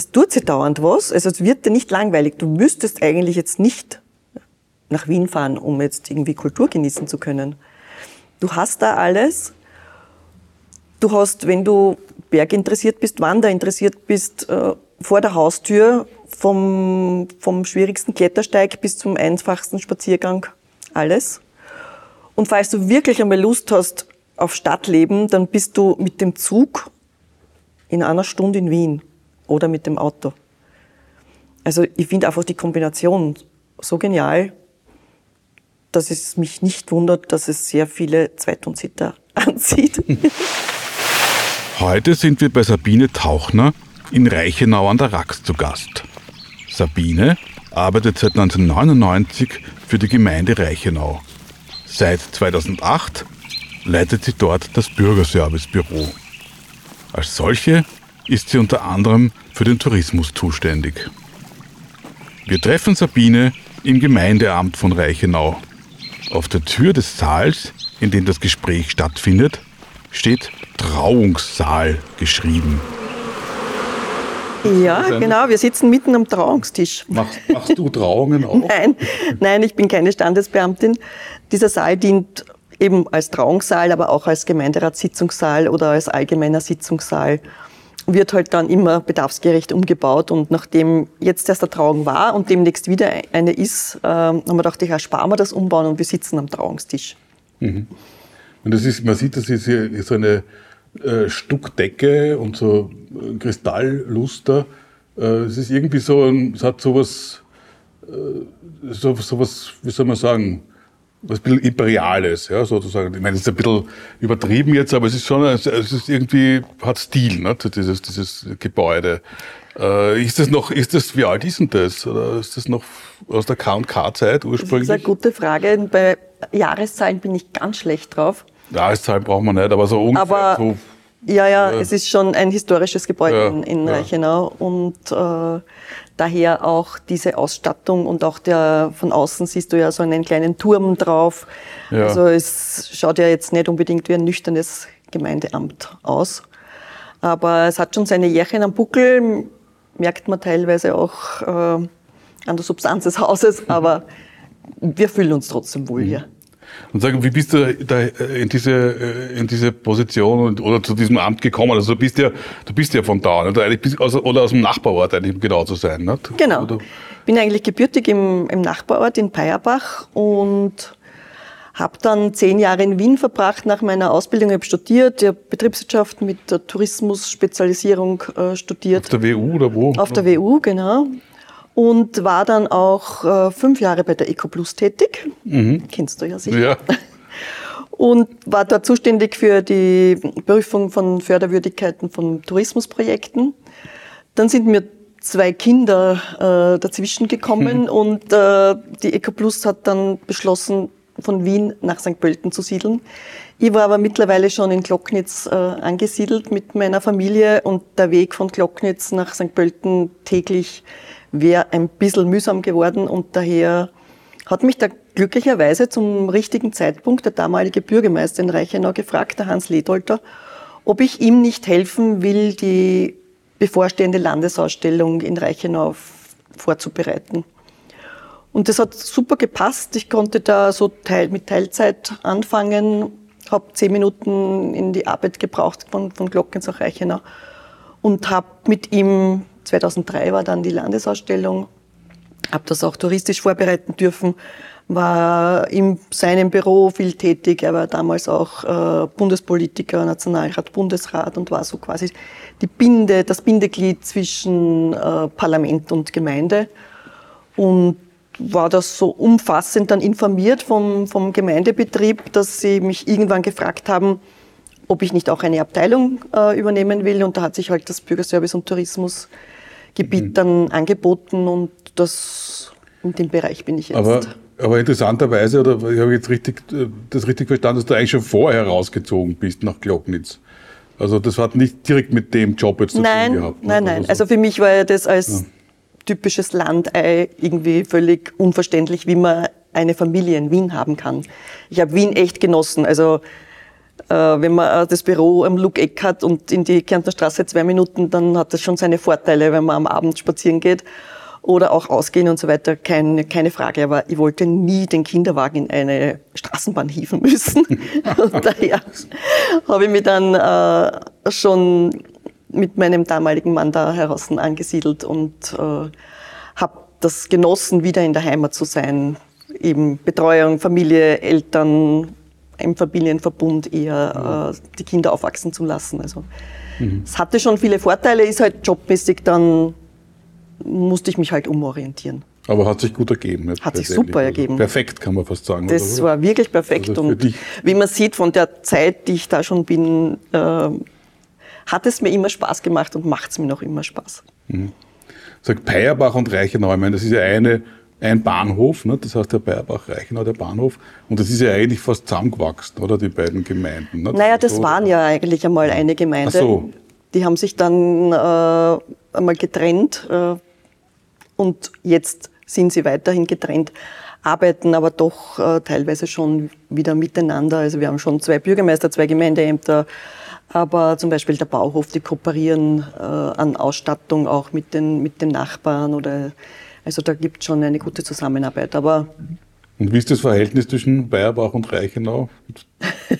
es tut sich dauernd was, also es wird dir nicht langweilig. Du müsstest eigentlich jetzt nicht nach Wien fahren, um jetzt irgendwie Kultur genießen zu können. Du hast da alles. Du hast, wenn du Berg interessiert bist, Wander interessiert bist, äh, vor der Haustür vom, vom schwierigsten Klettersteig bis zum einfachsten Spaziergang alles. Und falls du wirklich einmal Lust hast auf Stadtleben, dann bist du mit dem Zug in einer Stunde in Wien oder mit dem Auto. Also ich finde einfach die Kombination so genial, dass es mich nicht wundert, dass es sehr viele Zweit- und Sitter anzieht. Heute sind wir bei Sabine Tauchner in Reichenau an der Rax zu Gast. Sabine arbeitet seit 1999 für die Gemeinde Reichenau. Seit 2008 leitet sie dort das Bürgerservicebüro. Als solche ist sie unter anderem für den Tourismus zuständig. Wir treffen Sabine im Gemeindeamt von Reichenau. Auf der Tür des Saals, in dem das Gespräch stattfindet, steht Trauungssaal geschrieben. Ja, genau. Wir sitzen mitten am Trauungstisch. Machst, machst du Trauungen auch? Nein, nein, ich bin keine Standesbeamtin. Dieser Saal dient eben als Trauungssaal, aber auch als Gemeinderatssitzungssaal oder als allgemeiner Sitzungssaal. Wird halt dann immer bedarfsgerecht umgebaut und nachdem jetzt erst eine Trauung war und demnächst wieder eine ist, äh, haben wir gedacht, ja, sparen wir das umbauen und wir sitzen am Trauungstisch. Mhm. Und das ist, man sieht, das ist hier so eine äh, Stuckdecke und so äh, Kristallluster. Äh, es ist irgendwie so, es hat sowas, äh, so, sowas, wie soll man sagen, was ein bisschen Imperiales, ja, sozusagen. Ich meine, es ist ein bisschen übertrieben jetzt, aber es ist schon, es ist irgendwie, hat Stil, ne, dieses, dieses Gebäude. Äh, ist das noch, ist das, wie alt ist denn das? Oder ist das noch aus der K&K-Zeit ursprünglich? Das ist eine gute Frage. Bei Jahreszahlen bin ich ganz schlecht drauf. Jahreszahlen braucht man nicht, aber so ungefähr aber, so. Ja, ja, es ist schon ein historisches Gebäude Ja, in, in ja. Reichenau und äh, daher auch diese Ausstattung und auch der von außen siehst du ja so einen kleinen Turm drauf. Ja. Also es schaut ja jetzt nicht unbedingt wie ein nüchternes Gemeindeamt aus. Aber es hat schon seine Jährchen am Buckel, merkt man teilweise auch äh, an der Substanz des Hauses, aber wir fühlen uns trotzdem wohl hier. Und sagen, wie bist du da äh, in diese, äh, in diese Position und, oder zu diesem Amt gekommen? Also du bist ja, du bist ja von da, oder, eigentlich bist, also, oder aus dem Nachbarort eigentlich, um genau zu sein. Nicht? Genau. Oder, bin eigentlich gebürtig im, im Nachbarort in Peierbach und habe dann zehn Jahre in Wien verbracht nach meiner Ausbildung. Ich habe studiert, ich habe Betriebswirtschaft mit der Tourismus-Spezialisierung äh, studiert. auf der WU oder wo? Auf der WU, genau. Und war dann auch äh, fünf Jahre bei der EcoPlus tätig. Kennst du ja sicher. Ja. Und war dort zuständig für die Prüfung von Förderwürdigkeiten von Tourismusprojekten. Dann sind mir zwei Kinder äh, dazwischen gekommen und äh, die EcoPlus hat dann beschlossen, von Wien nach St. Pölten zu siedeln. Ich war aber mittlerweile schon in Glocknitz äh, angesiedelt mit meiner Familie und der Weg von Glocknitz nach St. Pölten täglich wäre ein bisschen mühsam geworden und daher hat mich da glücklicherweise zum richtigen Zeitpunkt der damalige Bürgermeister in Reichenau gefragt, der Hans Ledolter, ob ich ihm nicht helfen will, die bevorstehende Landesausstellung in Reichenau vorzubereiten. Und das hat super gepasst. Ich konnte da so teil, mit Teilzeit anfangen, habe zehn Minuten in die Arbeit gebraucht von, von Glockens nach Reichenau und habe mit ihm, 2003 war dann die Landesausstellung, habe das auch touristisch vorbereiten dürfen, war in seinem Büro viel tätig. Er war damals auch äh, Bundespolitiker, Nationalrat, Bundesrat und war so quasi die Binde, das Bindeglied zwischen äh, Parlament und Gemeinde. Und war das so umfassend dann informiert vom, vom Gemeindebetrieb, dass sie mich irgendwann gefragt haben, ob ich nicht auch eine Abteilung äh, übernehmen will. Und da hat sich halt das Bürgerservice und Tourismusgebiet dann angeboten und das, in dem Bereich bin ich jetzt. Aber, aber interessanterweise, oder ich habe jetzt richtig, äh, das richtig verstanden, dass du eigentlich schon vorher rausgezogen bist nach Glocknitz. Also das hat nicht direkt mit dem Job jetzt zu nein, tun gehabt. ne? nein, nein. Also für mich war ja das als typisches Landei irgendwie völlig unverständlich, wie man eine Familie in Wien haben kann. Ich habe Wien echt genossen. Also wenn man äh, das Büro am Lugeck hat und in die Kärntner Straße zwei Minuten, dann hat das schon seine Vorteile, wenn man am Abend spazieren geht oder auch ausgehen und so weiter, keine, keine Frage. Aber ich wollte nie den Kinderwagen in eine Straßenbahn hieven müssen. und daher habe ich mich dann äh, schon mit meinem damaligen Mann da heraus angesiedelt und äh, habe das genossen, wieder in der Heimat zu sein. Eben Betreuung, Familie, Eltern, im Familienverbund eher äh, die Kinder aufwachsen zu lassen. Also mhm. es hatte schon viele Vorteile, ist halt jobmäßig dann musste ich mich halt umorientieren. Aber hat sich gut ergeben. Hat sich super ergeben. perfekt, kann man fast sagen. Das oder? war wirklich perfekt. Also und wie man sieht von der Zeit, die ich da schon bin, äh, hat es mir immer Spaß gemacht und macht es mir noch immer Spaß. Mhm. Sagt Peierbach und Reichenau, ich meine, das ist ja eine, ein Bahnhof, ne? das heißt der Peierbach, Reichenau, der Bahnhof. Und das ist ja eigentlich fast zusammengewachsen, oder, die beiden Gemeinden. Ne? Naja, das so, waren ja eigentlich einmal eine Gemeinde. Ach so. Die haben sich dann äh, einmal getrennt. Äh, und jetzt sind sie weiterhin getrennt, arbeiten aber doch äh, teilweise schon wieder miteinander. Also wir haben schon zwei Bürgermeister, zwei Gemeindeämter, aber zum Beispiel der Bauhof, die kooperieren äh, an Ausstattung auch mit den, mit den Nachbarn oder also da gibt es schon eine gute Zusammenarbeit. Aber und wie ist das Verhältnis zwischen Bayerbach und Reichenau?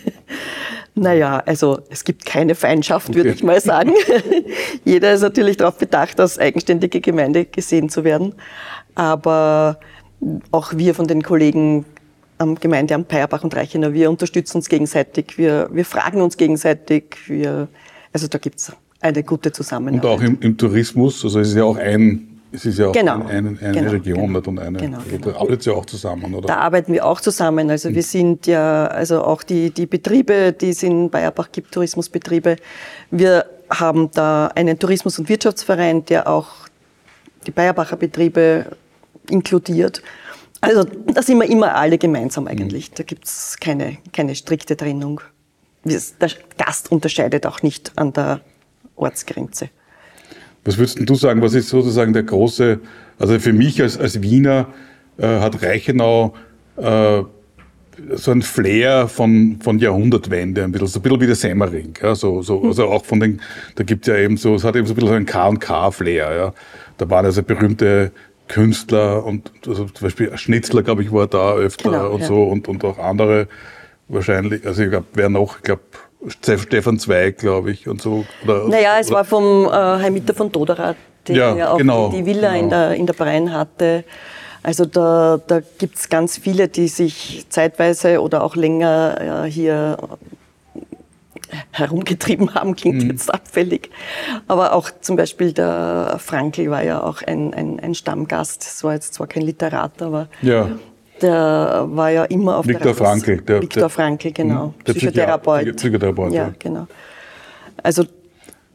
Naja, also es gibt keine Feindschaft, okay. würde ich mal sagen. Jeder ist natürlich darauf bedacht, als eigenständige Gemeinde gesehen zu werden. Aber auch wir von den Kollegen am Gemeindeamt Peierbach und Reichenau, wir unterstützen uns gegenseitig, wir, wir fragen uns gegenseitig, wir, also da gibt's eine gute Zusammenarbeit. Und auch im, im Tourismus, also es ist ja auch ein es ist ja auch genau. eine, eine genau. Region genau. und eine, genau. da arbeitet ihr auch zusammen, oder? Da arbeiten wir auch zusammen. Also wir sind ja, also auch die, die Betriebe, die es in Bayerbach gibt, Tourismusbetriebe. Wir haben da einen Tourismus- und Wirtschaftsverein, der auch die Bayerbacher Betriebe inkludiert. Also da sind wir immer alle gemeinsam eigentlich. Hm. Da gibt's keine, keine strikte Trennung. Der Gast unterscheidet auch nicht an der Ortsgrenze. Was würdest du sagen, was ist sozusagen der große, also für mich als, als Wiener äh, hat Reichenau äh, so ein Flair von, von Jahrhundertwende, ein bisschen, so ein bisschen wie der Semmering. Ja, so, so, hm. also auch von den, da gibt es ja eben so, es hat eben so ein bisschen so einen K&K-Flair. Ja. Da waren also berühmte Künstler und also zum Beispiel Schnitzler, glaube ich, war da öfter genau, und ja. so und, und auch andere wahrscheinlich, also ich glaube, wer noch, ich glaube, Stefan Zweig, glaube ich, und so. Oder, naja, es oder? war vom äh, Heimiter von Toderat, der ja, auch genau, die, die, Villa genau. in, der, in der Brein hatte. Also da, da gibt es ganz viele, die sich zeitweise oder auch länger äh, hier herumgetrieben haben, klingt mhm. jetzt abfällig. Aber auch zum Beispiel der Frankl war ja auch ein, ein, ein Stammgast. Das war jetzt zwar kein Literat, aber ja der war ja immer auf Viktor der Frankl. Der, Viktor Frankl, genau. Hm, der Psychotherapeut. Psychotherapeut. Ja, genau. Also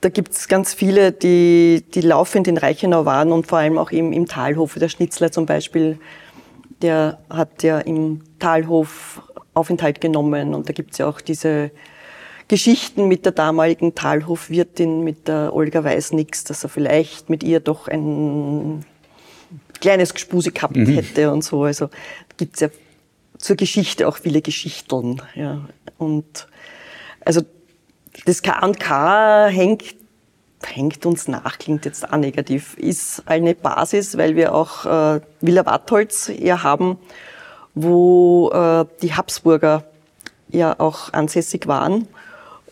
da gibt es ganz viele, die, die laufend in Reichenau waren und vor allem auch im, im Talhof. Der Schnitzler zum Beispiel, der hat ja im Talhof Aufenthalt genommen und da gibt es ja auch diese Geschichten mit der damaligen Talhofwirtin, mit der Olga Weißnix, dass er vielleicht mit ihr doch ein kleines Gespuse gehabt mhm. hätte und so. Also gibt es ja zur Geschichte auch viele Geschichteln. Ja. Und also das K&K hängt, hängt uns nach, klingt jetzt auch negativ, ist eine Basis, weil wir auch äh, Villa Wattholz ja haben, wo äh, die Habsburger ja auch ansässig waren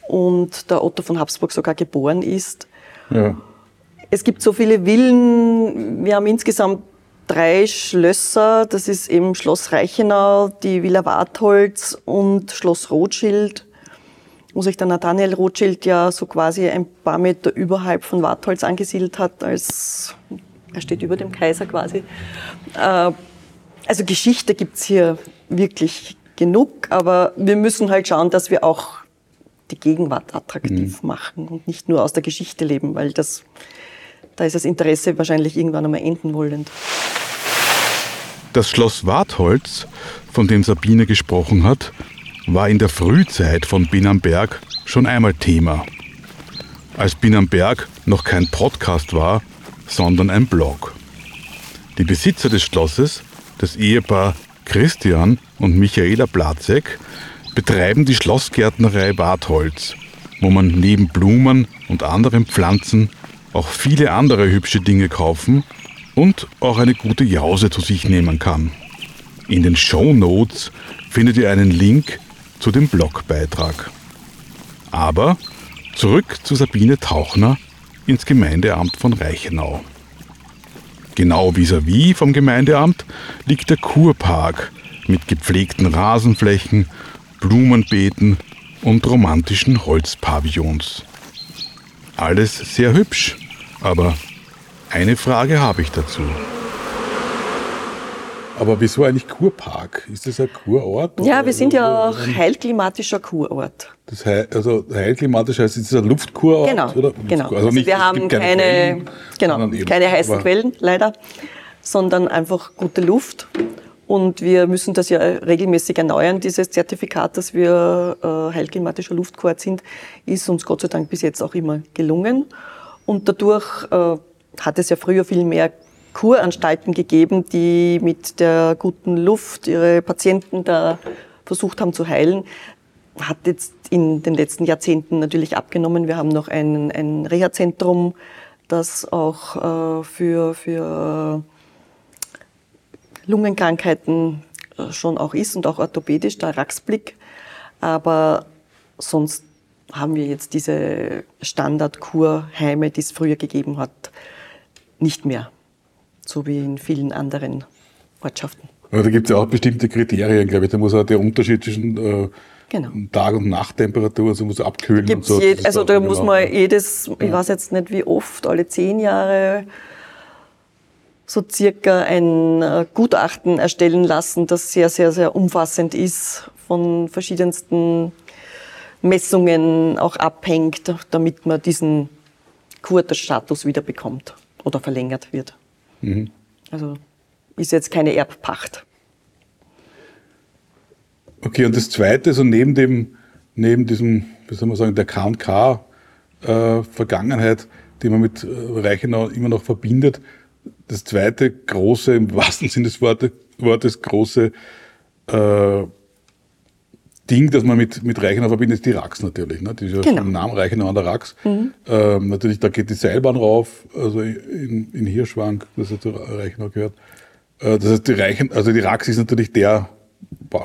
und der Otto von Habsburg sogar geboren ist. Ja. Es gibt so viele Villen, wir haben insgesamt drei Schlösser. Das ist eben Schloss Reichenau, die Villa Wartholz und Schloss Rothschild, wo sich der Nathaniel Rothschild ja so quasi ein paar Meter überhalb von Wartholz angesiedelt hat, als er steht über dem Kaiser quasi. Äh, also Geschichte gibt's hier wirklich genug, aber wir müssen halt schauen, dass wir auch die Gegenwart attraktiv mhm. machen und nicht nur aus der Geschichte leben, weil das da ist das Interesse wahrscheinlich irgendwann einmal enden wollend. Das Schloss Wartholz, von dem Sabine gesprochen hat, war in der Frühzeit von Binnamberg schon einmal Thema. Als Binnamberg noch kein Podcast war, sondern ein Blog. Die Besitzer des Schlosses, das Ehepaar Christian und Michaela Platzek, betreiben die Schlossgärtnerei Wartholz, wo man neben Blumen und anderen Pflanzen auch viele andere hübsche Dinge kaufen und auch eine gute Jause zu sich nehmen kann. In den Show Notes findet ihr einen Link zu dem Blogbeitrag. Aber zurück zu Sabine Tauchner ins Gemeindeamt von Reichenau. Genau vis-à-vis -vis vom Gemeindeamt liegt der Kurpark mit gepflegten Rasenflächen, Blumenbeeten und romantischen Holzpavillons. Alles sehr hübsch, aber eine Frage habe ich dazu. Aber wieso eigentlich Kurpark? Ist das ein Kurort? Ja, wir sind ja auch heilklimatischer Kurort. Das heil, also heilklimatisch heißt, es ist ein Luftkurort? Genau, oder? genau. Also, also nicht, wir haben keine, Quellen, genau, keine heißen Quellen, leider, sondern einfach gute Luft. Und wir müssen das ja regelmäßig erneuern, dieses Zertifikat, dass wir äh, heilklimatischer Luftkurort sind, ist uns Gott sei Dank bis jetzt auch immer gelungen. Und dadurch äh, hat es ja früher viel mehr Kuranstalten gegeben, die mit der guten Luft ihre Patienten da versucht haben zu heilen. Hat jetzt in den letzten Jahrzehnten natürlich abgenommen. Wir haben noch ein, ein Reha-Zentrum, das auch äh, für, für Lungenkrankheiten äh, schon auch ist und auch orthopädisch, der Raxblick. Aber sonst haben wir jetzt diese Standardkurheime, die es früher gegeben hat, nicht mehr so wie in vielen anderen Ortschaften. Aber da gibt es ja auch bestimmte Kriterien, glaube ich. Da muss auch der Unterschied zwischen äh, genau. Tag- und Nachttemperatur, also muss abkühlen Gibt's und so. Je, also da muss man jedes, ich weiß jetzt nicht wie oft, alle zehn Jahre so circa ein äh, Gutachten erstellen lassen, das sehr, sehr, sehr umfassend ist, von verschiedensten Messungen auch abhängt, damit man diesen Kurterstatus wieder bekommt oder verlängert wird. Mhm. Also ist jetzt keine Erbpacht. Okay, und das Zweite, so neben dem, neben diesem, wie soll man sagen, der K&K-Vergangenheit, äh, die man mit äh, Reichenau immer noch verbindet, das zweite große, im wahrsten Sinne des Wortes, Wortes große äh, Ding, das man mit, mit Reichenau verbindet, ist die Rax natürlich. Ne? Die ist ja genau. schon im Namen Reichenau an der Rax. Mhm. Ähm, natürlich, da geht die Seilbahn rauf, also in, in Hirschwang, das ja zu Reichenau gehört. Äh, das heißt, die Reichen, also die Rax ist natürlich der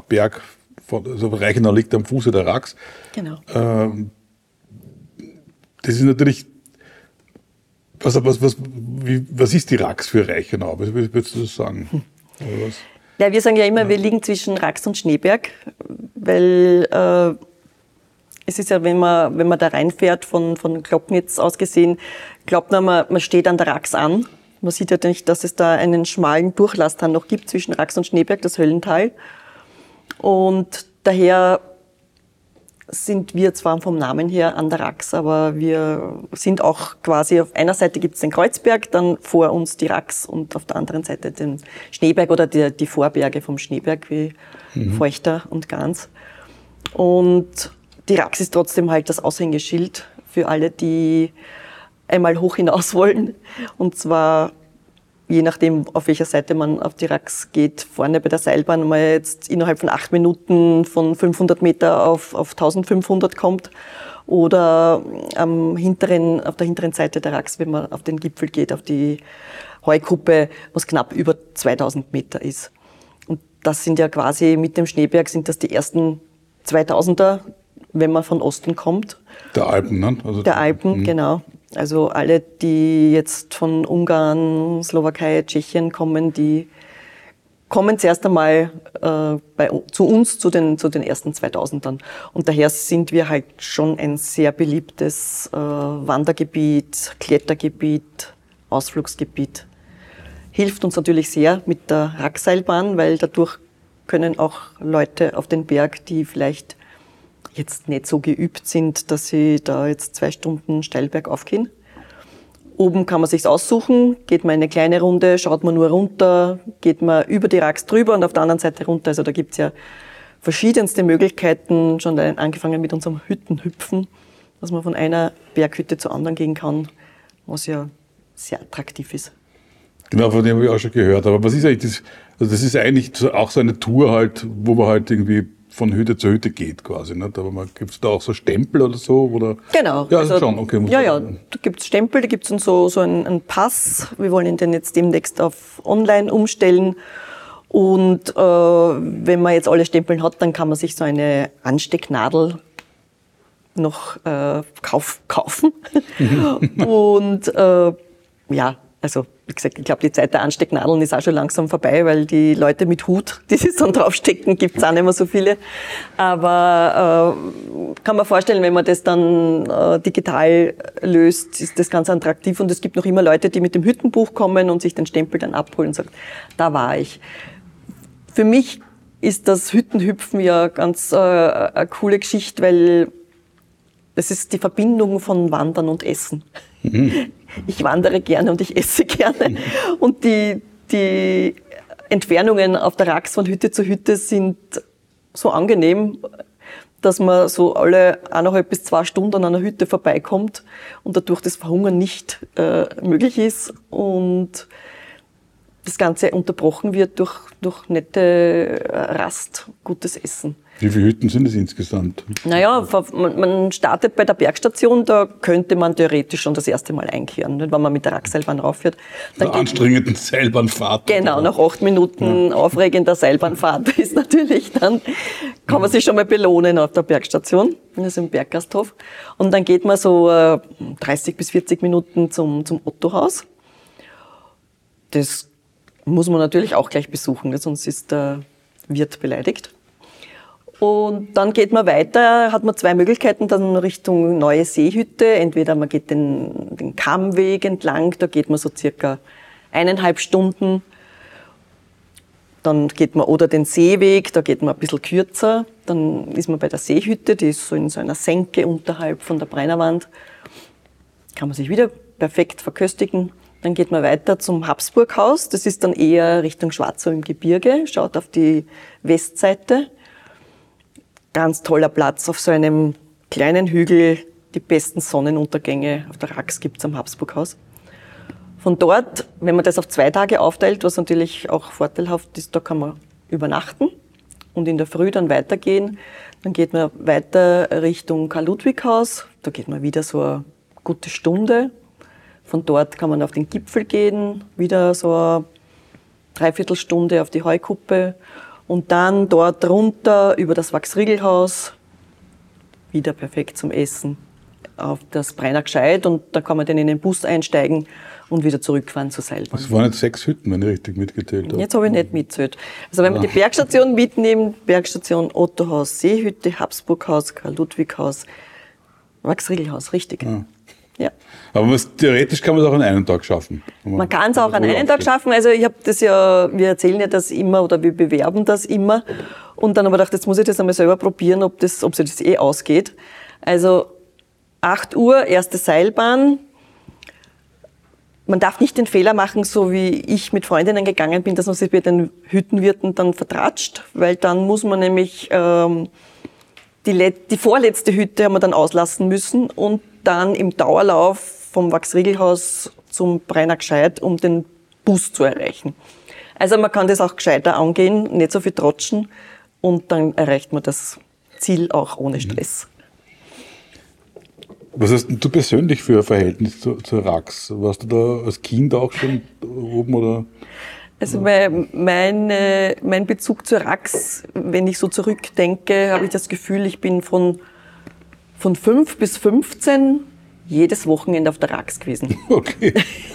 Berg, von, also Reichenau liegt am Fuße der Rax. Genau. Ähm, das ist natürlich, was, was, was, wie, was ist die Rax für Reichenau? Was würdest du das sagen? Hm. Ja, wir sagen ja immer, ja. wir liegen zwischen Rax und Schneeberg, weil äh, es ist ja, wenn man, wenn man da reinfährt, von, von Glocknitz aus gesehen, glaubt man, man steht an der Rax an. Man sieht ja nicht, dass es da einen schmalen Durchlass dann noch gibt zwischen Rax und Schneeberg, das Höllental. Und daher sind wir zwar vom Namen her an der Rax, aber wir sind auch quasi auf einer Seite gibt es den Kreuzberg, dann vor uns die Rax und auf der anderen Seite den Schneeberg oder die, die Vorberge vom Schneeberg wie mhm. Feuchter und Gans. Und die Rax ist trotzdem halt das Aushängeschild für alle, die einmal hoch hinaus wollen. Und zwar je nachdem, auf welcher Seite man auf die Rax geht, vorne bei der Seilbahn mal jetzt innerhalb von acht Minuten von 500 Meter auf, auf 1500 kommt oder am hinteren, auf der hinteren Seite der Rax, wenn man auf den Gipfel geht, auf die Heugruppe, was knapp über 2000 Meter ist. Und das sind ja quasi mit dem Schneeberg sind das die ersten 2000er, wenn man von Osten kommt. Der Alpen, ne? Also der Alpen, mh. genau. Also alle, die jetzt von Ungarn, Slowakei, Tschechien kommen, die kommen zuerst einmal äh, bei, zu uns, zu den, zu den ersten 2000ern. Und daher sind wir halt schon ein sehr beliebtes äh, Wandergebiet, Klettergebiet, Ausflugsgebiet. Hilft uns natürlich sehr mit der Rackseilbahn, weil dadurch können auch Leute auf den Berg, die vielleicht jetzt nicht so geübt sind, dass sie da jetzt zwei Stunden steil bergauf gehen. Oben kann man sich's aussuchen, geht man eine kleine Runde, schaut man nur runter, geht man über die Rax drüber und auf der anderen Seite runter. Also da gibt's ja verschiedenste Möglichkeiten, schon angefangen mit unserem Hüttenhüpfen, dass man von einer Berghütte zur anderen gehen kann, was ja sehr attraktiv ist. Genau, von dem habe ich auch schon gehört. Aber was ist eigentlich das? Also das ist eigentlich auch so eine Tour halt, wo man halt irgendwie von Hütte zu Hütte geht quasi. Nicht? Aber gibt es da auch so Stempel oder so? Oder? Genau. Ja, also schon, okay. Ja, ja, da gibt es Stempel, da gibt es so, so einen, einen, Pass. Wir wollen ihn den jetzt demnächst auf online umstellen. Und äh, wenn man jetzt alle Stempeln hat, dann kann man sich so eine Anstecknadel noch äh, kauf, kaufen. Mhm. und äh, ja, also wie gesagt, ich glaube, die Zeit der Anstecknadeln ist auch schon langsam vorbei, weil die Leute mit Hut, die sich dann draufstecken, gibt es auch nicht mehr so viele. Aber äh, kann man vorstellen, wenn man das dann äh, digital löst, ist das ganz attraktiv. Und es gibt noch immer Leute, die mit dem Hüttenbuch kommen und sich den Stempel dann abholen und sagen, da war ich. Für mich ist das Hüttenhüpfen ja ganz äh, eine coole Geschichte, weil das ist die Verbindung von Wandern und Essen. Mhm. Ich wandere gerne und ich esse gerne. Und die, die Entfernungen auf der Rax von Hütte zu Hütte sind so angenehm, dass man so alle eineinhalb bis zwei Stunden an einer Hütte vorbeikommt und dadurch das Verhungern nicht äh, möglich ist und das Ganze unterbrochen wird durch, durch nette Rast, gutes Essen. Wie viele Hütten sind es insgesamt? Naja, man startet bei der Bergstation, da könnte man theoretisch schon das erste Mal einkehren, wenn man mit der Radseilbahn rauffährt. Dann der anstrengenden Seilbahnfahrt. Genau, nach acht Minuten ja. aufregender Seilbahnfahrt ist natürlich dann, kann man sich schon mal belohnen auf der Bergstation, das ist im Berggasthof. Und dann geht man so 30 äh, bis 40 Minuten zum, zum Ottohaus. Das muss man natürlich auch gleich besuchen, sonst ist der Wirt beleidigt. Und dann geht man weiter, hat man zwei Möglichkeiten, dann Richtung Neue Seehütte. Entweder man geht den, den Kammweg entlang, da geht man so circa eineinhalb Stunden. Dann geht man oder den Seeweg, da geht man ein bisschen kürzer. Dann ist man bei der Seehütte, die ist so in so einer Senke unterhalb von der Brennerwand. Kann man sich wieder perfekt verköstigen. Dann geht man weiter zum Habsburghaus. Das ist dann eher Richtung Schwarzau im Gebirge, schaut auf die Westseite ganz toller Platz auf so einem kleinen Hügel. Die besten Sonnenuntergänge auf der Rax gibt's am Habsburghaus. Von dort, wenn man das auf zwei Tage aufteilt, was natürlich auch vorteilhaft ist, da kann man übernachten und in der Früh dann weitergehen. Dann geht man weiter Richtung Karl-Ludwig-Haus. Da geht man wieder so eine gute Stunde. Von dort kann man auf den Gipfel gehen, wieder so eine Dreiviertelstunde auf die Heukuppe und dann dort runter über das Wachsriegelhaus, wieder perfekt zum Essen, auf das Breiner Gscheid und da kann man dann in den Bus einsteigen und wieder zurückfahren zur Seilbahn. Das waren jetzt sechs Hütten, wenn ich richtig mitgezählt habe. Jetzt habe ich nicht mitgezählt. Also wenn man die Bergstation mitnimmt, Bergstation Ottohaus, Seehütte, Habsburghaus, Karl-Ludwig-Haus, Wachsriegelhaus, richtig. Ja. Ja. Aber was, theoretisch kann man es auch an einem Tag schaffen. Man kann es auch an einem Tag schaffen. Also ich habe das ja, wir erzählen ja das immer oder wir bewerben das immer. Und dann habe ich gedacht, jetzt muss ich das einmal selber probieren, ob, das, ob sich das eh ausgeht. Also 8 Uhr, erste Seilbahn. Man darf nicht den Fehler machen, so wie ich mit Freundinnen gegangen bin, dass man sich bei den Hüttenwirten dann vertratscht, weil dann muss man nämlich ähm, die, die vorletzte Hütte haben wir dann auslassen müssen und dann im Dauerlauf vom Wachsriegelhaus zum Breiner Gscheid, um den Bus zu erreichen. Also man kann das auch gescheiter angehen, nicht so viel trotschen und dann erreicht man das Ziel auch ohne Stress. Was hast du persönlich für ein Verhältnis zur, zur Rax? Warst du da als Kind auch schon oben oder? Also mein, mein, mein Bezug zur Rax, wenn ich so zurückdenke, habe ich das Gefühl, ich bin von von fünf bis 15 jedes Wochenende auf der Rax gewesen. Okay.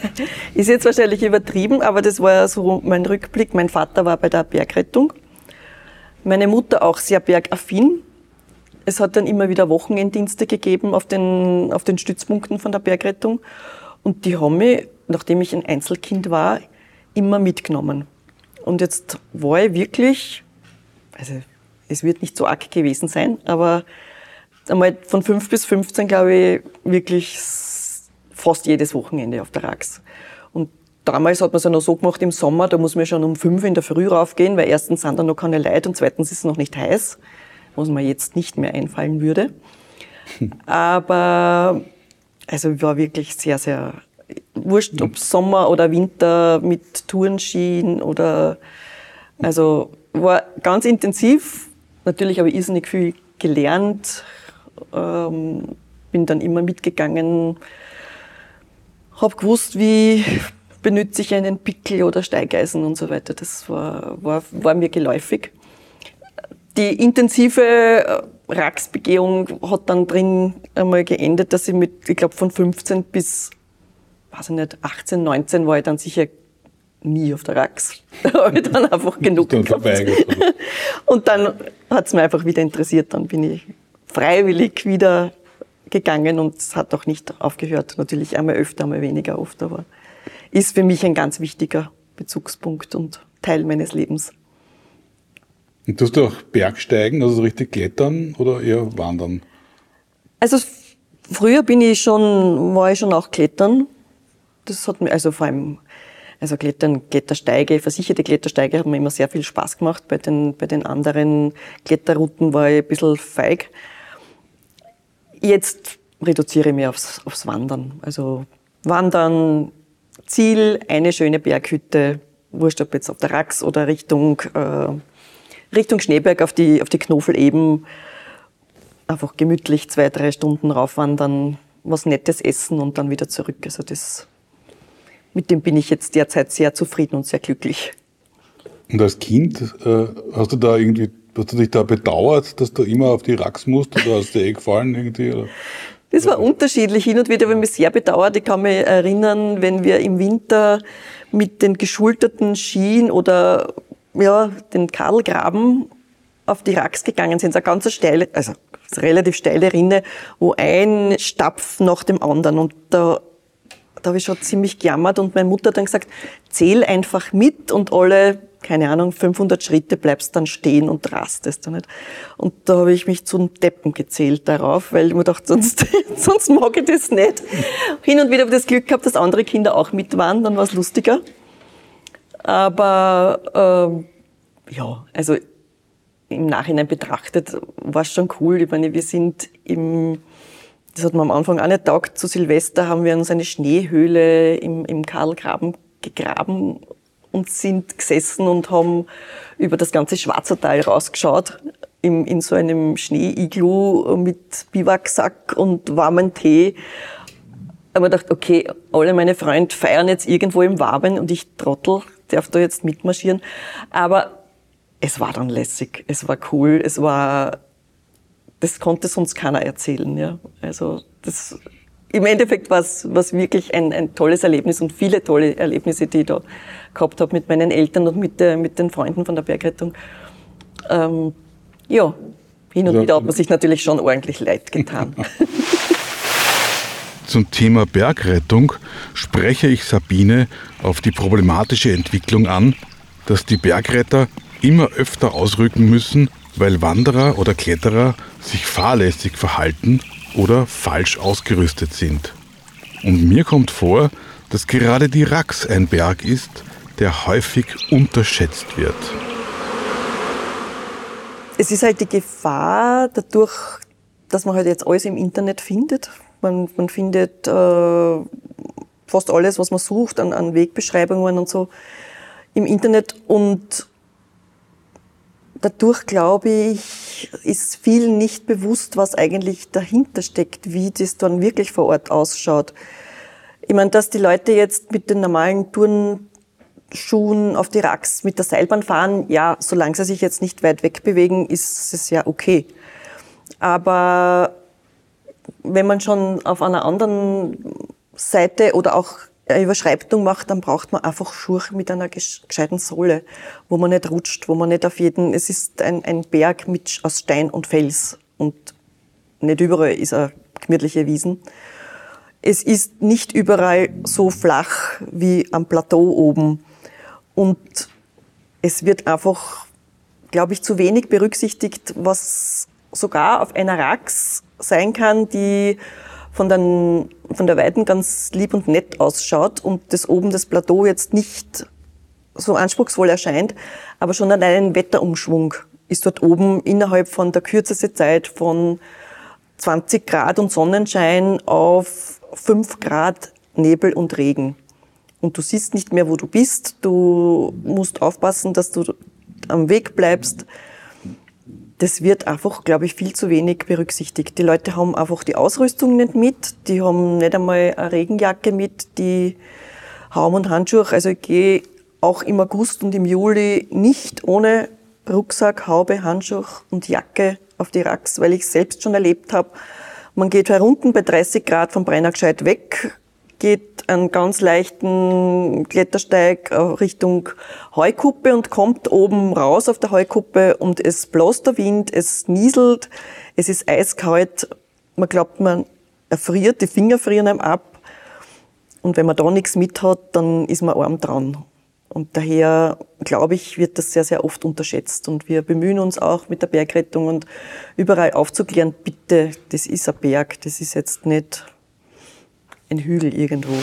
Ist jetzt wahrscheinlich übertrieben, aber das war so mein Rückblick. Mein Vater war bei der Bergrettung. Meine Mutter auch sehr bergaffin. Es hat dann immer wieder Wochenenddienste gegeben auf den, auf den Stützpunkten von der Bergrettung. Und die haben mich, nachdem ich ein Einzelkind war, immer mitgenommen. Und jetzt war ich wirklich, also es wird nicht so arg gewesen sein, aber einmal von 5 bis 15, glaube ich, wirklich fast jedes Wochenende auf der Rax. Und damals hat man es ja noch so gemacht im Sommer, da muss man schon um 5 in der Früh raufgehen, weil erstens sind da noch keine Leute und zweitens ist es noch nicht heiß, was mir jetzt nicht mehr einfallen würde. Aber also war wirklich sehr, sehr wurscht, ob Sommer oder Winter mit Tourenskien oder also war ganz intensiv natürlich habe ich irrsinnig viel gelernt, ähm, bin dann immer mitgegangen, habe gewusst, wie benütze ich einen Pickel oder Steigeisen und so weiter. Das war, war, war mir geläufig. Die intensive Racksbegehung hat dann drin einmal geendet, dass ich mit, ich glaube, von 15 bis, weiß ich nicht, 18, 19 war ich dann sicher nie auf der Rax. Da habe ich dann einfach genug dann gehabt. Und dann hat es mir einfach wieder interessiert. Dann bin ich freiwillig wieder gegangen und es hat auch nicht aufgehört. Natürlich einmal öfter, einmal weniger oft, aber ist für mich ein ganz wichtiger Bezugspunkt und Teil meines Lebens. Und tust du auch Bergsteigen, also so richtig klettern oder eher wandern? Also früher bin ich schon, war ich schon auch klettern. Das hat mir, also vor allem, also Klettern, Klettersteige, versicherte Klettersteige haben mir immer sehr viel Spaß gemacht. Bei den, bei den anderen Kletterrouten war ich ein bisschen feig. Jetzt reduziere ich mich aufs, aufs Wandern. Also Wandern, Ziel, eine schöne Berghütte, wurscht ob jetzt auf der Rax oder Richtung, äh, Richtung Schneeberg auf die, auf die Knofel eben. Einfach gemütlich zwei, drei Stunden raufwandern, was Nettes essen und dann wieder zurück. Also das, mit dem bin ich jetzt derzeit sehr zufrieden und sehr glücklich. Und als Kind, äh, hast du da irgendwie, hast du dich da bedauert, dass du immer auf die Rax musst oder hast dir eh gefallen irgendwie? Oder? Das war unterschiedlich. Hin und wieder habe ich mich sehr bedauert. Ich kann mich erinnern, wenn wir im Winter mit den geschulterten Skien oder ja, den Karlgraben auf die Rax gegangen sind. Eine ganz steile, also relativ steile Rinne, wo ein Stapf nach dem anderen. Und da, da habe ich schon ziemlich gejammert und meine Mutter hat dann gesagt, zähl einfach mit und alle keine Ahnung, 500 Schritte bleibst dann stehen und rastest. Nicht? Und da habe ich mich zum Deppen gezählt darauf, weil ich mir dachte, sonst, sonst mag ich das nicht. Hin und wieder habe ich das Glück gehabt, dass andere Kinder auch mit waren, dann war es lustiger. Aber ähm, ja, also im Nachhinein betrachtet war es schon cool. Ich meine, wir sind im, das hat man am Anfang auch nicht taugt, zu Silvester haben wir uns eine Schneehöhle im, im Karlgraben gegraben und sind gesessen und haben über das ganze Schwarzertal rausgeschaut, in, in so einem Schneeiglu mit Biwaksack und warmen Tee. Aber gedacht, okay, alle meine Freunde feiern jetzt irgendwo im Warmen und ich Trottel darf da jetzt mitmarschieren. Aber es war dann lässig, es war cool, es war, das konnte sonst keiner erzählen, ja. Also, das, im Endeffekt war es wirklich ein, ein tolles Erlebnis und viele tolle Erlebnisse, die ich da gehabt habe mit meinen Eltern und mit, der, mit den Freunden von der Bergrettung. Ähm, ja, hin und wieder hat man sich natürlich schon ordentlich leid getan. Zum Thema Bergrettung spreche ich Sabine auf die problematische Entwicklung an, dass die Bergretter immer öfter ausrücken müssen, weil Wanderer oder Kletterer sich fahrlässig verhalten oder falsch ausgerüstet sind. Und mir kommt vor, dass gerade die Rax ein Berg ist, der häufig unterschätzt wird. Es ist halt die Gefahr dadurch, dass man halt jetzt alles im Internet findet. Man, man findet äh, fast alles, was man sucht, an, an Wegbeschreibungen und so im Internet und dadurch, glaube ich, ist vielen nicht bewusst, was eigentlich dahinter steckt, wie das dann wirklich vor Ort ausschaut. Ich meine, dass die Leute jetzt mit den normalen Turnschuhen auf die Racks mit der Seilbahn fahren, ja, solange sie sich jetzt nicht weit weg bewegen, ist es ja okay. Aber wenn man schon auf einer anderen Seite oder auch eine Überschreibung macht, dann braucht man einfach Schuhe mit einer gescheiten Sohle, wo man nicht rutscht, wo man nicht auf jeden, es ist ein, ein Berg mit, aus Stein und Fels und nicht überall ist er gemütliche Wiesen. Es ist nicht überall so flach wie am Plateau oben und es wird einfach, glaube ich, zu wenig berücksichtigt, was sogar auf einer Rax sein kann, die von, den, von der Weiten ganz lieb und nett ausschaut und das oben das Plateau jetzt nicht so anspruchsvoll erscheint, aber schon allein ein Wetterumschwung ist dort oben innerhalb von der kürzesten Zeit von 20 Grad und Sonnenschein auf 5 Grad Nebel und Regen. Und du siehst nicht mehr, wo du bist. Du musst aufpassen, dass du am Weg bleibst das wird einfach, glaube ich, viel zu wenig berücksichtigt. Die Leute haben einfach die Ausrüstung nicht mit, die haben nicht einmal eine Regenjacke mit, die Haum und Handschuhe. Also ich gehe auch im August und im Juli nicht ohne Rucksack, Haube, Handschuhe und Jacke auf die Racks, weil ich selbst schon erlebt habe, man geht herunten bei 30 Grad vom Brenner gescheit weg, geht einen ganz leichten Klettersteig Richtung Heukuppe und kommt oben raus auf der Heukuppe und es bläst der Wind, es nieselt, es ist eiskalt. Man glaubt, man erfriert, die Finger frieren einem ab. Und wenn man da nichts mit hat, dann ist man arm dran. Und daher, glaube ich, wird das sehr, sehr oft unterschätzt. Und wir bemühen uns auch mit der Bergrettung und überall aufzuklären, bitte, das ist ein Berg, das ist jetzt nicht ein Hügel irgendwo.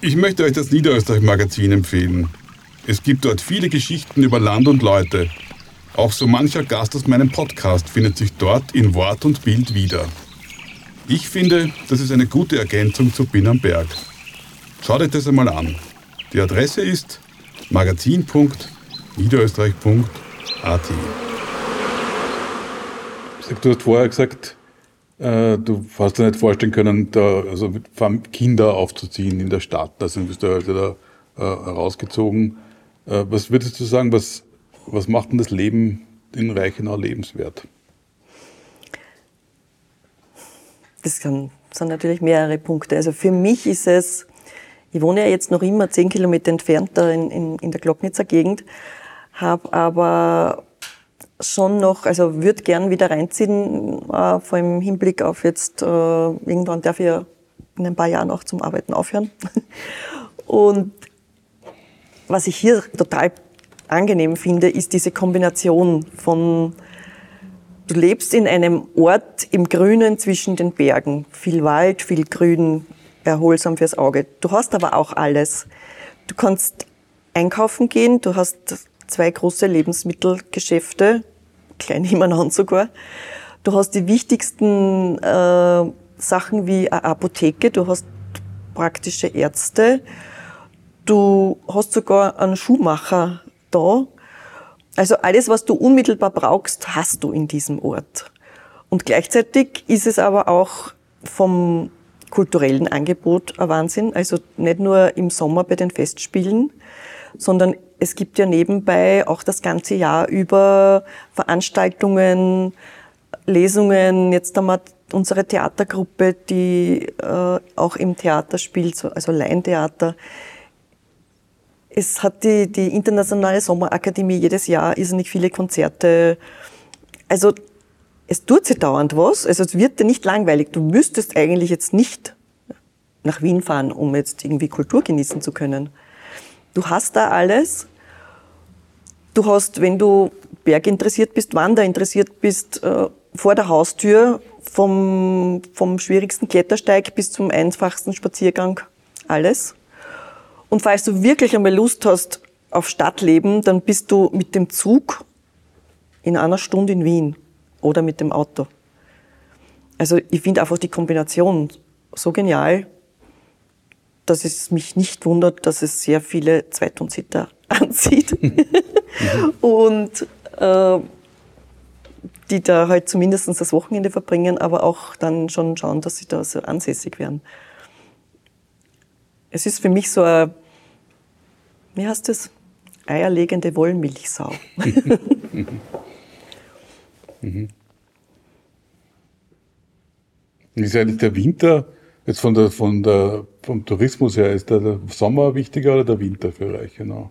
Ich möchte euch das Niederösterreich-Magazin empfehlen. Es gibt dort viele Geschichten über Land und Leute. Auch so mancher Gast aus meinem Podcast findet sich dort in Wort und Bild wieder. Ich finde, das ist eine gute Ergänzung zu Bin am Berg. Schaut euch das einmal an. Die Adresse ist magazin.niederösterreich.at. Du hast vorher gesagt, äh, du hast dir nicht vorstellen können, da, also mit Kinder aufzuziehen in der Stadt. Also bist du also da äh, rausgezogen. Äh, was würdest du sagen, was, was macht denn das Leben in Reichenau lebenswert? Das kann, sind natürlich mehrere Punkte. Also für mich ist es, ich wohne ja jetzt noch immer zehn Kilometer entfernt da in, in, in der Glocknitzer Gegend, habe aber schon noch, also würde gern wieder reinziehen, äh, vor allem im Hinblick auf jetzt, äh, irgendwann darf ich ja in ein paar Jahren auch zum Arbeiten aufhören. Und was ich hier total angenehm finde, ist diese Kombination von, du lebst in einem Ort im Grünen zwischen den Bergen, viel Wald, viel Grün, erholsam fürs Auge. Du hast aber auch alles. Du kannst einkaufen gehen, du hast zwei große Lebensmittelgeschäfte, klein nebeneinander sogar. Du hast die wichtigsten äh, Sachen wie eine Apotheke, du hast praktische Ärzte, du hast sogar einen Schuhmacher da. Also alles, was du unmittelbar brauchst, hast du in diesem Ort. Und gleichzeitig ist es aber auch vom kulturellen Angebot ein Wahnsinn. Also nicht nur im Sommer bei den Festspielen, sondern es gibt ja nebenbei auch das ganze Jahr über Veranstaltungen, Lesungen. Jetzt wir unsere Theatergruppe, die äh, auch im Theater spielt, also Laientheater. Es hat die, die Internationale Sommerakademie jedes Jahr irrsinnig viele Konzerte. Also es tut sich dauernd was. Also es wird dir nicht langweilig. Du müsstest eigentlich jetzt nicht nach Wien fahren, um jetzt irgendwie Kultur genießen zu können. Du hast da alles Du hast, wenn du berginteressiert bist, Wander interessiert bist, äh, vor der Haustür vom, vom schwierigsten Klettersteig bis zum einfachsten Spaziergang alles. Und falls du wirklich einmal Lust hast auf Stadtleben, dann bist du mit dem Zug in einer Stunde in Wien oder mit dem Auto. Also ich finde einfach die Kombination so genial, dass es mich nicht wundert, dass es sehr viele Zweitonsitzer anzieht. Und äh, die da halt zumindest das Wochenende verbringen, aber auch dann schon schauen, dass sie da so ansässig werden. Es ist für mich so ein, wie heißt das? Eierlegende Wollmilchsau. mhm. Ist eigentlich der Winter, jetzt von der, von der, vom Tourismus her, ist der Sommer wichtiger oder der Winter für Reichenau?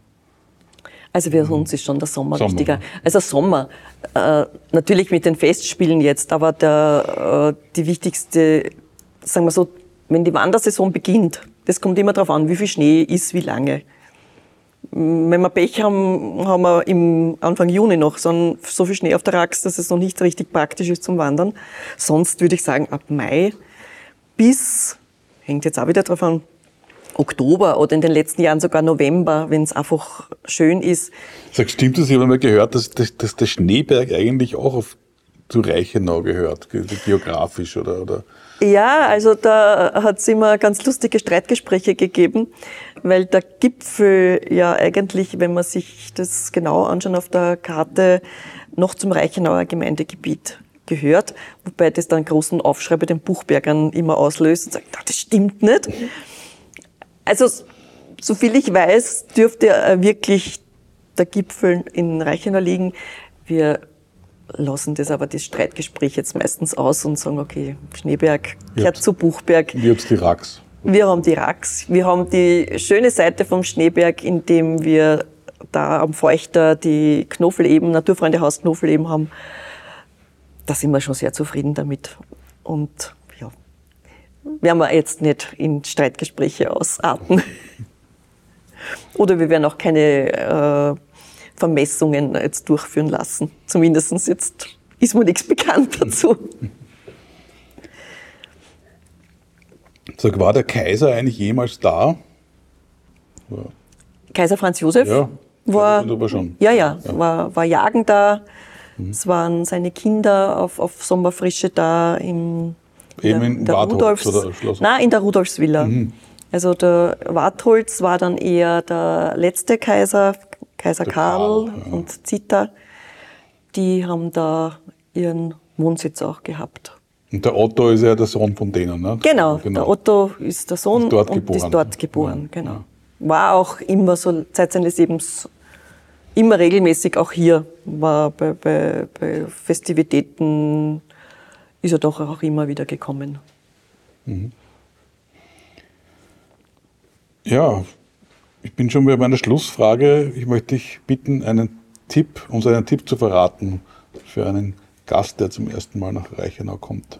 Also für uns ist schon der Sommer, Sommer. wichtiger. Also Sommer, äh, natürlich mit den Festspielen jetzt, aber der, äh, die wichtigste, sagen wir so, wenn die Wandersaison beginnt, das kommt immer darauf an, wie viel Schnee ist, wie lange. Wenn wir Pech haben, haben wir im Anfang Juni noch so, so viel Schnee auf der Rax, dass es noch nicht richtig praktisch ist zum Wandern. Sonst würde ich sagen, ab Mai bis, hängt jetzt auch wieder drauf an, Oktober oder in den letzten Jahren sogar November, wenn es einfach schön ist. Sag, stimmt das? Ich habe mal gehört, dass, dass, dass der Schneeberg eigentlich auch auf zu Reichenau gehört, geografisch oder, oder? Ja, also da hat es immer ganz lustige Streitgespräche gegeben, weil der Gipfel ja eigentlich, wenn man sich das genau anschaut auf der Karte, noch zum Reichenauer Gemeindegebiet gehört, wobei das dann einen großen Aufschrei bei den Buchbergern immer auslöst und sagt, das stimmt nicht. Also, soviel ich weiß, dürfte wirklich der Gipfel in Reichenau liegen. Wir lassen das aber das Streitgespräch jetzt meistens aus und sagen, okay, Schneeberg gehört zu Buchberg. Ihr habt die Rax. Wir haben die Rax. Wir haben die schöne Seite vom Schneeberg, indem wir da am Feuchter die Knofeleben, Naturfreundehaus Knofeleben haben. Da sind wir schon sehr zufrieden damit. Und ja, werden wir jetzt nicht in Streitgespräche ausarten. Oder wir werden auch keine äh, Vermessungen jetzt durchführen lassen. Zumindest jetzt ist mir nichts bekannt dazu. Sag, war der Kaiser eigentlich jemals da? Ja. Kaiser Franz Josef? Ja, war. Ja, ja, ja. War, war Jagen da. Mhm. Es waren seine Kinder auf, auf Sommerfrische da im Eben in, der Rudolfs, oder Schloss? Nein, in der Rudolfsvilla. Mhm. Also der Wartholz war dann eher der letzte Kaiser, Kaiser der Karl, Karl ja. und Zita. Die haben da ihren Wohnsitz auch gehabt. Und der Otto ist ja der Sohn von denen, ne? Genau, genau. der Otto ist der Sohn ist und geboren. ist dort geboren, ja. genau. War auch immer so Zeit seines Lebens immer regelmäßig auch hier, war bei, bei, bei Festivitäten ist er doch auch immer wieder gekommen. Mhm. Ja, ich bin schon bei meiner Schlussfrage. Ich möchte dich bitten, einen Tipp, uns einen Tipp zu verraten für einen Gast, der zum ersten Mal nach Reichenau kommt.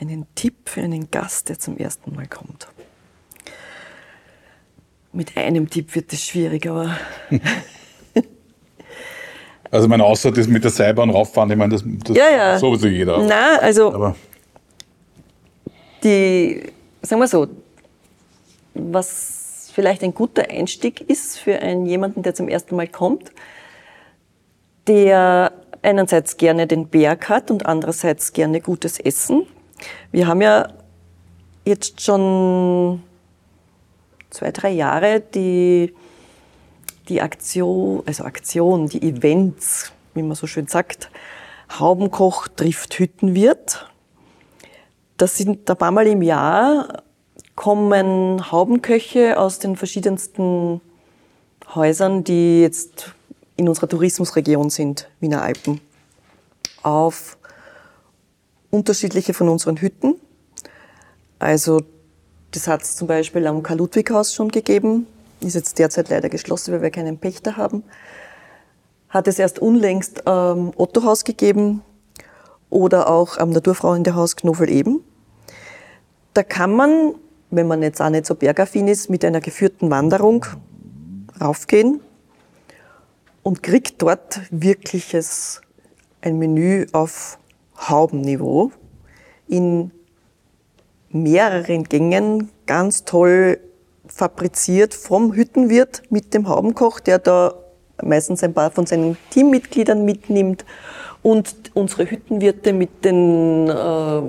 Einen Tipp für einen Gast, der zum ersten Mal kommt. Mit einem Tipp wird es schwierig, aber. also, mein außer das mit der Seilbahn rauffahren, ich meine, das, das ja, ja. sowieso jeder. Nein, also. Aber. Die, sagen wir so, was vielleicht ein guter Einstieg ist für einen jemanden, der zum ersten Mal kommt, der einerseits gerne den Berg hat und andererseits gerne gutes Essen. Wir haben ja jetzt schon zwei, drei Jahre die, die Aktion, also Aktion, die Events, wie man so schön sagt, Haubenkoch trifft Hüttenwirt. Das sind ein paar Mal im Jahr kommen Haubenköche aus den verschiedensten Häusern, die jetzt in unserer Tourismusregion sind, Wiener Alpen, auf unterschiedliche von unseren Hütten. Also das hat es zum Beispiel am Karl-Ludwig-Haus schon gegeben, ist jetzt derzeit leider geschlossen, weil wir keinen Pächter haben. Hat es erst unlängst am ähm, Otto-Haus gegeben oder auch am Naturfreundehaus Knofel-Eben. Da kann man wenn man jetzt auch nicht so bergaffin ist, mit einer geführten Wanderung raufgehen und kriegt dort wirkliches ein Menü auf Haubenniveau in mehreren Gängen, ganz toll fabriziert vom Hüttenwirt mit dem Haubenkoch, der da meistens ein paar von seinen Teammitgliedern mitnimmt und unsere Hüttenwirte mit den, äh,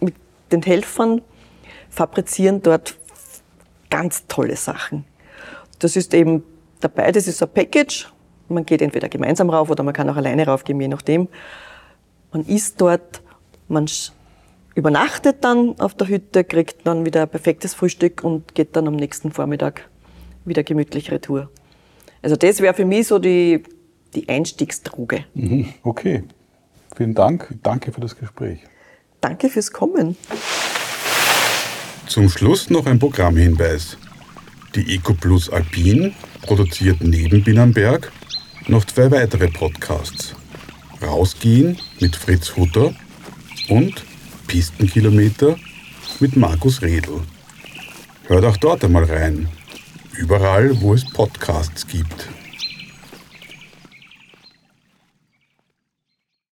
mit den Helfern fabrizieren dort ganz tolle Sachen. Das ist eben dabei, das ist ein Package. Man geht entweder gemeinsam rauf oder man kann auch alleine raufgehen, je nachdem. Man isst dort, man übernachtet dann auf der Hütte, kriegt dann wieder ein perfektes Frühstück und geht dann am nächsten Vormittag wieder gemütlich retour. Also das wäre für mich so die, die Einstiegsdroge. Mhm, okay. Vielen Dank. Danke für das Gespräch. Danke fürs Kommen. Zum Schluss noch ein Programmhinweis. Die EcoPlus Alpin produziert neben Binnenberg noch zwei weitere Podcasts. Rausgehen mit Fritz Hutter und Pistenkilometer mit Markus Redl. Hört auch dort einmal rein. Überall, wo es Podcasts gibt.